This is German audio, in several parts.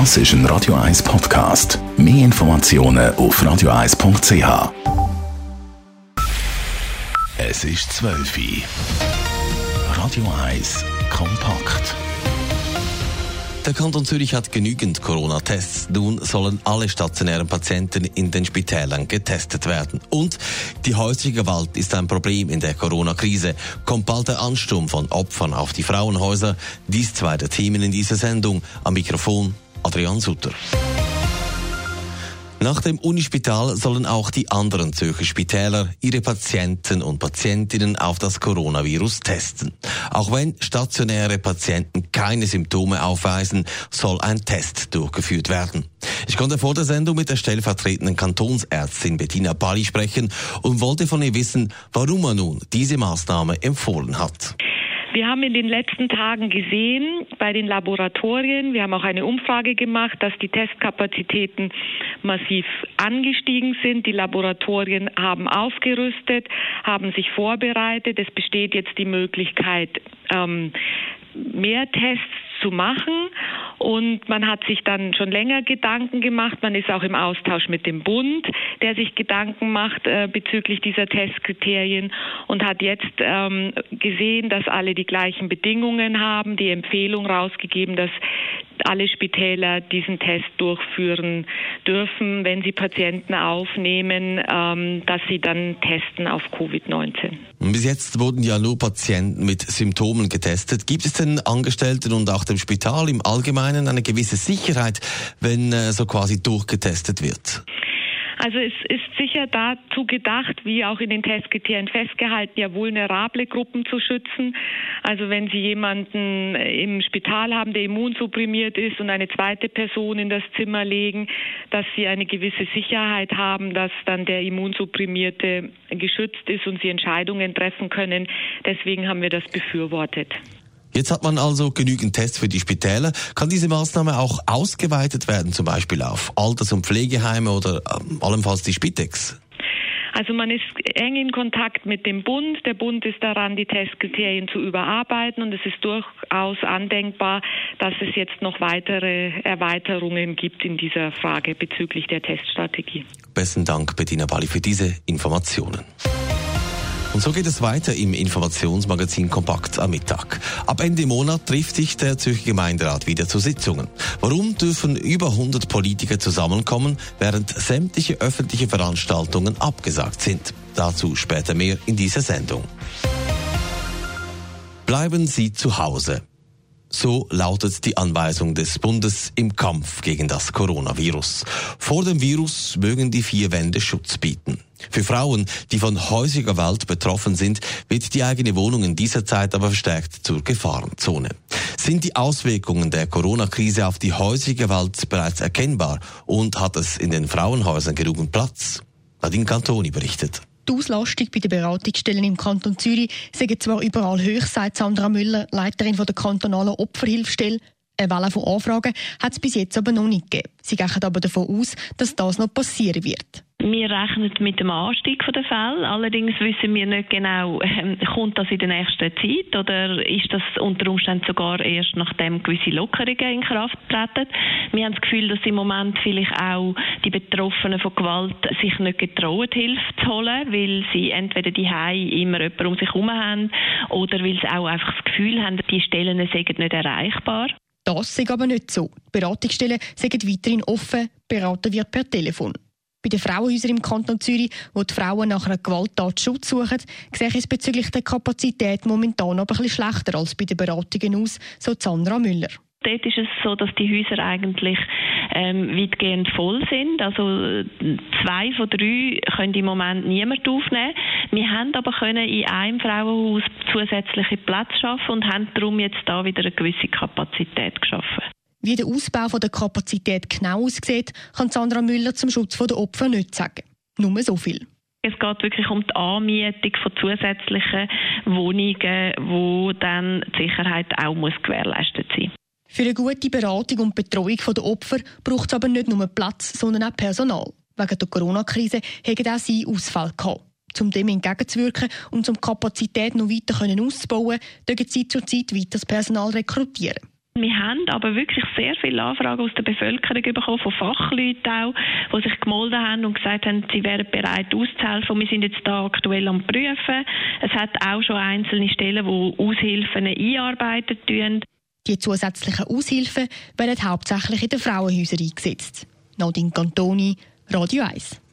Das ist ein Radio 1 Podcast. Mehr Informationen auf radio1.ch. Es ist 12 Uhr. Radio 1 kompakt. Der Kanton Zürich hat genügend Corona-Tests. Nun sollen alle stationären Patienten in den Spitälern getestet werden. Und die häusliche Gewalt ist ein Problem in der Corona-Krise. Kommt bald der Ansturm von Opfern auf die Frauenhäuser? Dies zwei der Themen in dieser Sendung. Am Mikrofon Adrian Sutter. Nach dem Unispital sollen auch die anderen Zürcher Spitäler ihre Patienten und Patientinnen auf das Coronavirus testen. Auch wenn stationäre Patienten keine Symptome aufweisen, soll ein Test durchgeführt werden. Ich konnte vor der Sendung mit der stellvertretenden Kantonsärztin Bettina Bali sprechen und wollte von ihr wissen, warum man nun diese Maßnahme empfohlen hat. Wir haben in den letzten Tagen gesehen bei den Laboratorien, wir haben auch eine Umfrage gemacht, dass die Testkapazitäten massiv angestiegen sind. Die Laboratorien haben aufgerüstet, haben sich vorbereitet. Es besteht jetzt die Möglichkeit, ähm, mehr Tests zu machen. Und man hat sich dann schon länger Gedanken gemacht. Man ist auch im Austausch mit dem Bund, der sich Gedanken macht äh, bezüglich dieser Testkriterien und hat jetzt ähm, gesehen, dass alle die gleichen Bedingungen haben, die Empfehlung rausgegeben, dass alle Spitäler diesen Test durchführen dürfen, wenn sie Patienten aufnehmen, ähm, dass sie dann testen auf Covid-19. Bis jetzt wurden ja nur Patienten mit Symptomen getestet. Gibt es denn Angestellten und auch dem Spital im Allgemeinen eine gewisse Sicherheit, wenn äh, so quasi durchgetestet wird? Also es ist sicher dazu gedacht, wie auch in den Testkriterien festgehalten, ja vulnerable Gruppen zu schützen. Also wenn Sie jemanden im Spital haben, der immunsupprimiert ist und eine zweite Person in das Zimmer legen, dass Sie eine gewisse Sicherheit haben, dass dann der Immunsupprimierte geschützt ist und Sie Entscheidungen treffen können. Deswegen haben wir das befürwortet. Jetzt hat man also genügend Tests für die Spitäler. Kann diese Maßnahme auch ausgeweitet werden, zum Beispiel auf Alters- und Pflegeheime oder ähm, allenfalls die Spitex? Also man ist eng in Kontakt mit dem Bund. Der Bund ist daran, die Testkriterien zu überarbeiten und es ist durchaus andenkbar, dass es jetzt noch weitere Erweiterungen gibt in dieser Frage bezüglich der Teststrategie. Besten Dank, Bettina Balli, für diese Informationen. Und so geht es weiter im Informationsmagazin Kompakt am Mittag. Ab Ende Monat trifft sich der Zürcher Gemeinderat wieder zu Sitzungen. Warum dürfen über 100 Politiker zusammenkommen, während sämtliche öffentliche Veranstaltungen abgesagt sind? Dazu später mehr in dieser Sendung. Bleiben Sie zu Hause. So lautet die Anweisung des Bundes im Kampf gegen das Coronavirus. Vor dem Virus mögen die vier Wände Schutz bieten. Für Frauen, die von häusiger Gewalt betroffen sind, wird die eigene Wohnung in dieser Zeit aber verstärkt zur Gefahrenzone. Sind die Auswirkungen der Corona-Krise auf die häusliche Gewalt bereits erkennbar und hat es in den Frauenhäusern genügend Platz? Nadine Cantoni berichtet. Die Auslastung bei den Beratungsstellen im Kanton Zürich sei zwar überall hoch, sagt Sandra Müller, Leiterin der kantonalen Opferhilfestelle. Eine Welle von Anfragen hat es bis jetzt aber noch nicht gegeben. Sie gehen aber davon aus, dass das noch passieren wird. Wir rechnen mit dem Anstieg der Fälle. Allerdings wissen wir nicht genau, ähm, kommt das in der nächsten Zeit oder ist das unter Umständen sogar erst nachdem gewisse Lockerungen in Kraft treten. Wir haben das Gefühl, dass im Moment vielleicht auch die Betroffenen von Gewalt sich nicht getrauen, Hilfe zu holen, weil sie entweder die immer jemanden um sich herum haben oder weil sie auch einfach das Gefühl haben, die Stellen seien nicht erreichbar. Das ist aber nicht so. Die Beratungsstellen sind weiterhin offen, beraten wird per Telefon. Bei den Frauenhäusern im Kanton Zürich, wo die Frauen nach einer Gewalttat Schutz suchen, sehe ich es bezüglich der Kapazität momentan aber bisschen schlechter als bei den Beratungen aus, so Sandra Müller. Dort ist es so, dass die Häuser eigentlich ähm, weitgehend voll sind. Also zwei von drei können im Moment niemand aufnehmen. Wir haben aber können in einem Frauenhaus zusätzliche Plätze schaffen und haben darum jetzt da wieder eine gewisse Kapazität geschaffen. Wie der Ausbau der Kapazität genau aussieht, kann Sandra Müller zum Schutz der Opfer nicht sagen. Nur so viel. Es geht wirklich um die Anmietung von zusätzlichen Wohnungen, wo dann die Sicherheit auch muss gewährleistet sein Für eine gute Beratung und Betreuung der Opfer braucht es aber nicht nur Platz, sondern auch Personal. Wegen der Corona-Krise haben auch sie Ausfall gehabt. Um dem entgegenzuwirken und um die Kapazität noch weiter auszubauen, dürfen sie zurzeit weiter das Personal rekrutieren. Wir haben aber wirklich sehr viele Anfragen aus der Bevölkerung bekommen, von Fachleuten auch, die sich gemeldet haben und gesagt haben, sie wären bereit auszuhelfen. Wir sind jetzt da aktuell am Prüfen. Es hat auch schon einzelne Stellen, wo Aushilfen einarbeitet tun. Die zusätzlichen Aushilfen werden hauptsächlich in den Frauenhäusern eingesetzt. Nadine Cantoni, Radio 1.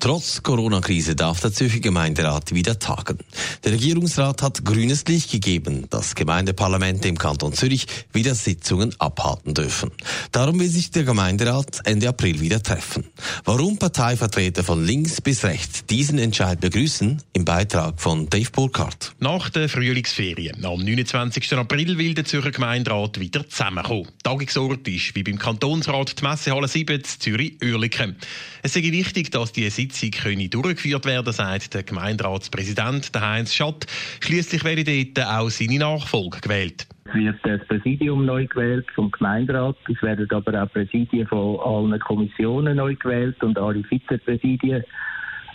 Trotz Corona-Krise darf der Zürcher Gemeinderat wieder tagen. Der Regierungsrat hat grünes Licht gegeben, dass Gemeindeparlamente im Kanton Zürich wieder Sitzungen abhalten dürfen. Darum will sich der Gemeinderat Ende April wieder treffen. Warum Parteivertreter von links bis rechts diesen Entscheid begrüßen, im Beitrag von Dave Burkhardt. Nach der Frühlingsferien, am 29. April, will der Zürcher Gemeinderat wieder zusammenkommen. Tagesort ist, wie beim Kantonsrat, die Messehalle 7 Zürich-Oerlikon. Es ist wichtig, dass die Sitzung könne durchgeführt werden, sagt der Gemeinderatspräsident Heinz Schatt. Schließlich werde dort auch seine Nachfolge gewählt. Es wird das Präsidium neu gewählt vom Gemeinderat. Es werden aber auch Präsidien von allen Kommissionen neu gewählt und alle Vizepräsidien.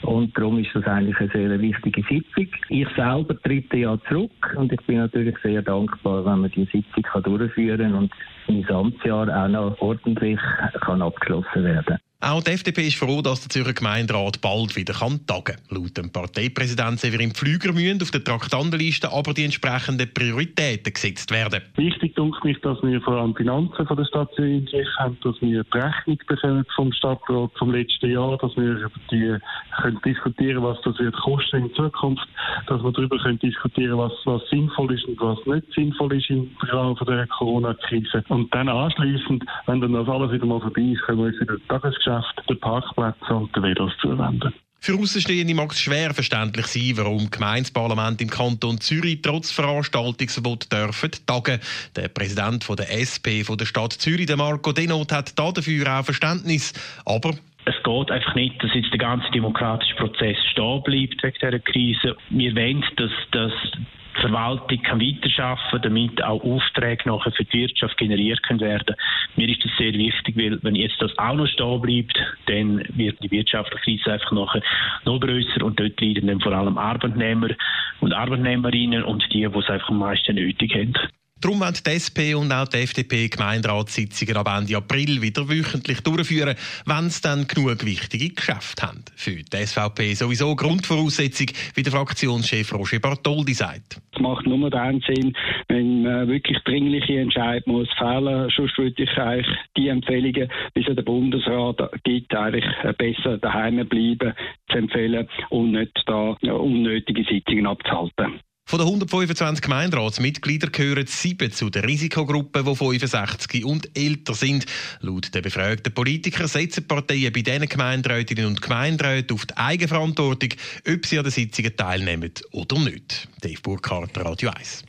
Und darum ist das eigentlich eine sehr wichtige Sitzung. Ich selber trete ja zurück und ich bin natürlich sehr dankbar, wenn man die Sitzung durchführen kann und mein Amtsjahr auch noch ordentlich kann abgeschlossen werden kann. Auch die FDP ist froh, dass der Zürcher Gemeinderat bald wieder tagen kann. Laut dem Parteipräsident Severin Pflüger müssen auf der Traktandenliste aber die entsprechenden Prioritäten gesetzt werden. Wichtig denke mich, dass wir vor allem Finanzen von der Stadt Zürich im Griff haben, dass wir die Rechnung bekommen vom Stadtrat vom letzten Jahr, dass wir über die können diskutieren, was das wird kosten in Zukunft, dass wir darüber können diskutieren, was, was sinnvoll ist und was nicht sinnvoll ist im Rahmen der Corona-Krise. Und dann anschließend, wenn dann das alles wieder mal vorbei ist, können wir uns wieder Tagesgeschäft Geschäft, den Parkplätzen und den Velos zuwenden. Für Außenstehende mag es schwer verständlich sein, warum Gemeindeparlament im Kanton Zürich trotz Veranstaltungsverbot dürfen tagen. Der Präsident von der SP von der Stadt Zürich, der Marco Denot, hat dafür auch Verständnis. Aber es geht einfach nicht, dass jetzt der ganze demokratische Prozess stehen bleibt wegen dieser Krise. Wir wollen, dass, dass Verwaltung kann weiterarbeiten damit auch Aufträge nachher für die Wirtschaft generiert können werden. Mir ist das sehr wichtig, weil wenn jetzt das auch noch stehen bleibt, dann wird die wirtschaftliche Krise einfach nachher noch größer und dort leiden dann vor allem Arbeitnehmer und Arbeitnehmerinnen und die, die es einfach am meisten nötig haben. Darum wollen die SP und auch die FDP Gemeinderatssitzungen ab Ende April wieder wöchentlich durchführen, wenn sie dann genug wichtige Geschäfte haben. Für die SVP sowieso Grundvoraussetzung, wie der Fraktionschef Roger Bartoldi sagt. Es macht nur dann Sinn, wenn man wirklich dringliche Entscheidungen muss fällen. Sonst würde ich eigentlich die Empfehlungen, wie es der Bundesrat gibt, eigentlich besser daheim bleiben zu empfehlen und nicht da unnötige Sitzungen abzuhalten. Von den 125 Gemeinderatsmitgliedern gehören sieben zu der Risikogruppe, die 65 und älter sind. Laut der befragten Politiker setzen Parteien bei diesen Gemeinderätinnen und Gemeinderäten auf die Eigenverantwortung, ob sie an den Sitzungen teilnehmen oder nicht. Dave Burkhardt, Radio 1.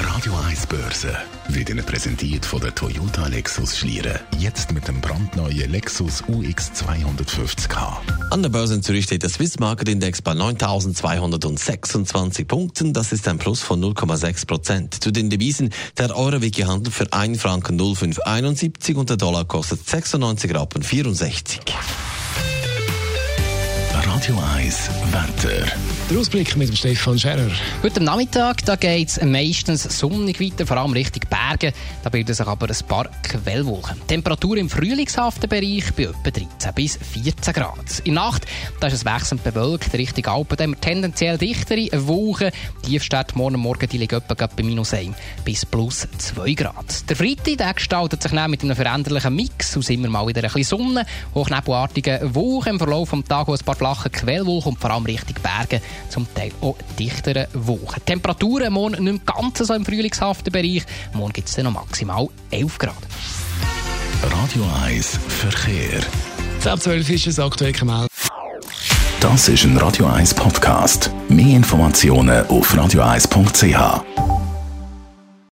Radio 1 Börse wird Ihnen präsentiert von der Toyota Lexus Schlieren. Jetzt mit dem brandneuen Lexus UX 250k. An der Börse in Zürich steht der Swiss Market Index bei 9.226 Punkten. Das ist ein Plus von 0,6 Prozent. Zu den Devisen, der Euro wird gehandelt für 1 Franken 0,571 und der Dollar kostet 96 Rappen 64. Radio 1 Wetter. Der Ausblick mit dem Stefan Scherer. Heute Nachmittag geht es meistens sonnig weiter, vor allem Richtung Berge. Da bilden sich aber ein paar Quellwolken. Temperatur im frühlingshaften Bereich bei etwa 13 bis 14 Grad. In Nacht da ist es wechselnd bewölkt Richtung Alpen. Da haben wir tendenziell dichtere Wolken. Tiefstadt morgen Morgen die liegen etwa bei minus 1 bis plus 2 Grad. Der Freitag der gestaltet sich dann mit einem veränderlichen Mix aus immer mal wieder ein bisschen Sonne, hochnebelartigen Wolken im Verlauf des Tages, ein paar flache Quellwolken und vor allem Richtung Berge zum Teil auch dichteren Wolken. Temperaturen morgen nicht ganz so im frühlingshaften Bereich. Morgen gibt es dann noch maximal 11 Grad. Radio 1 Verkehr. Ab 12 ist es aktuell gemeldet. Das ist ein Radio 1 Podcast. Mehr Informationen auf radio1.ch.